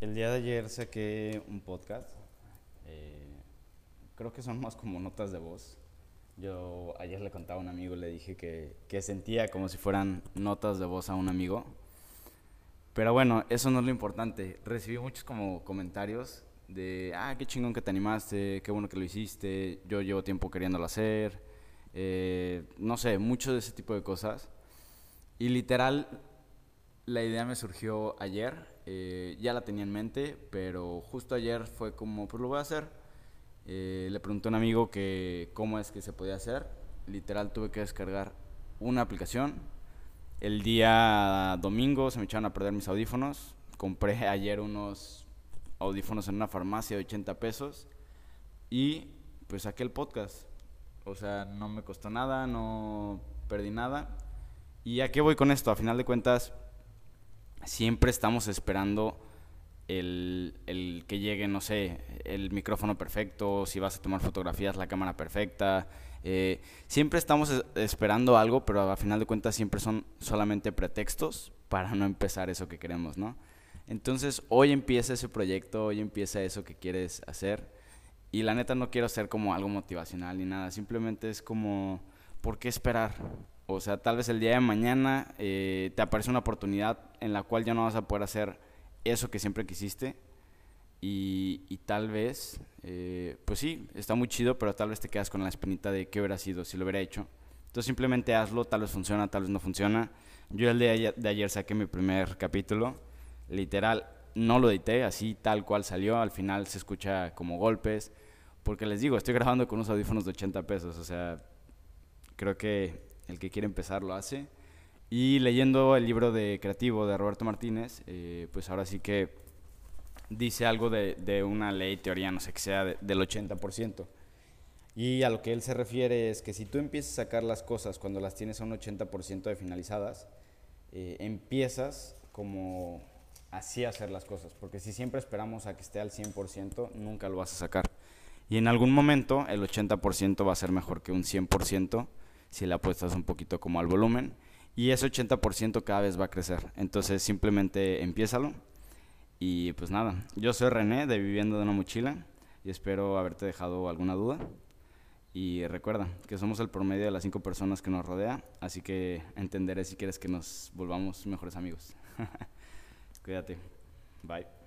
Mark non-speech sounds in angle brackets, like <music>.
El día de ayer saqué un podcast. eh, creo que son más como notas de voz. Yo ayer le contaba a un amigo, le dije que, que sentía como si fueran notas de voz a un amigo. Pero bueno, eso no es lo importante. Recibí muchos como comentarios de, ah, qué chingón que te animaste, qué bueno que lo hiciste, yo llevo tiempo queriéndolo hacer, eh, no sé, mucho de ese tipo de cosas. Y literal, la idea me surgió ayer, eh, ya la tenía en mente, pero justo ayer fue como, pues lo voy a hacer. Eh, le pregunté a un amigo que cómo es que se podía hacer. Literal tuve que descargar una aplicación. El día domingo se me echaron a perder mis audífonos. Compré <laughs> ayer unos audífonos en una farmacia de 80 pesos y pues saqué el podcast. O sea, no me costó nada, no perdí nada. ¿Y a qué voy con esto? A final de cuentas, siempre estamos esperando el, el que llegue, no sé, el micrófono perfecto, si vas a tomar fotografías, la cámara perfecta. Eh, siempre estamos es- esperando algo, pero a final de cuentas siempre son solamente pretextos para no empezar eso que queremos, ¿no? Entonces, hoy empieza ese proyecto, hoy empieza eso que quieres hacer. Y la neta no quiero hacer como algo motivacional ni nada, simplemente es como, ¿por qué esperar? O sea, tal vez el día de mañana eh, te aparece una oportunidad en la cual ya no vas a poder hacer eso que siempre quisiste. Y, y tal vez, eh, pues sí, está muy chido, pero tal vez te quedas con la espinita de qué hubiera sido si lo hubiera hecho. Entonces simplemente hazlo, tal vez funciona, tal vez no funciona. Yo el día de ayer, saqué mi primer capítulo, literal, no lo edité, así tal cual salió, al final se escucha como golpes, porque les digo, estoy grabando con unos audífonos de 80 pesos, o sea, creo que el que quiere empezar lo hace. Y leyendo el libro de Creativo de Roberto Martínez, eh, pues ahora sí que dice algo de, una ley, teoría, no sé qué sea, de- del 80%. Y a lo que él se refiere es que si tú empiezas a sacar las cosas cuando las tienes a un 80% de finalizadas, eh, empiezas como así a hacer las cosas. Porque si siempre esperamos a que esté al 100%, nunca lo vas a sacar. Y en algún momento el 80% va a ser mejor que un 100% si le apuestas un poquito como al volumen. Y ese 80% cada vez va a crecer. Entonces simplemente empiézalo. Y pues nada, yo soy René de Viviendo de una Mochila y espero haberte dejado alguna duda. Y recuerda que somos el promedio de las cinco personas que nos rodea, así que entenderé si quieres que nos volvamos mejores amigos. <laughs> Cuídate. Bye.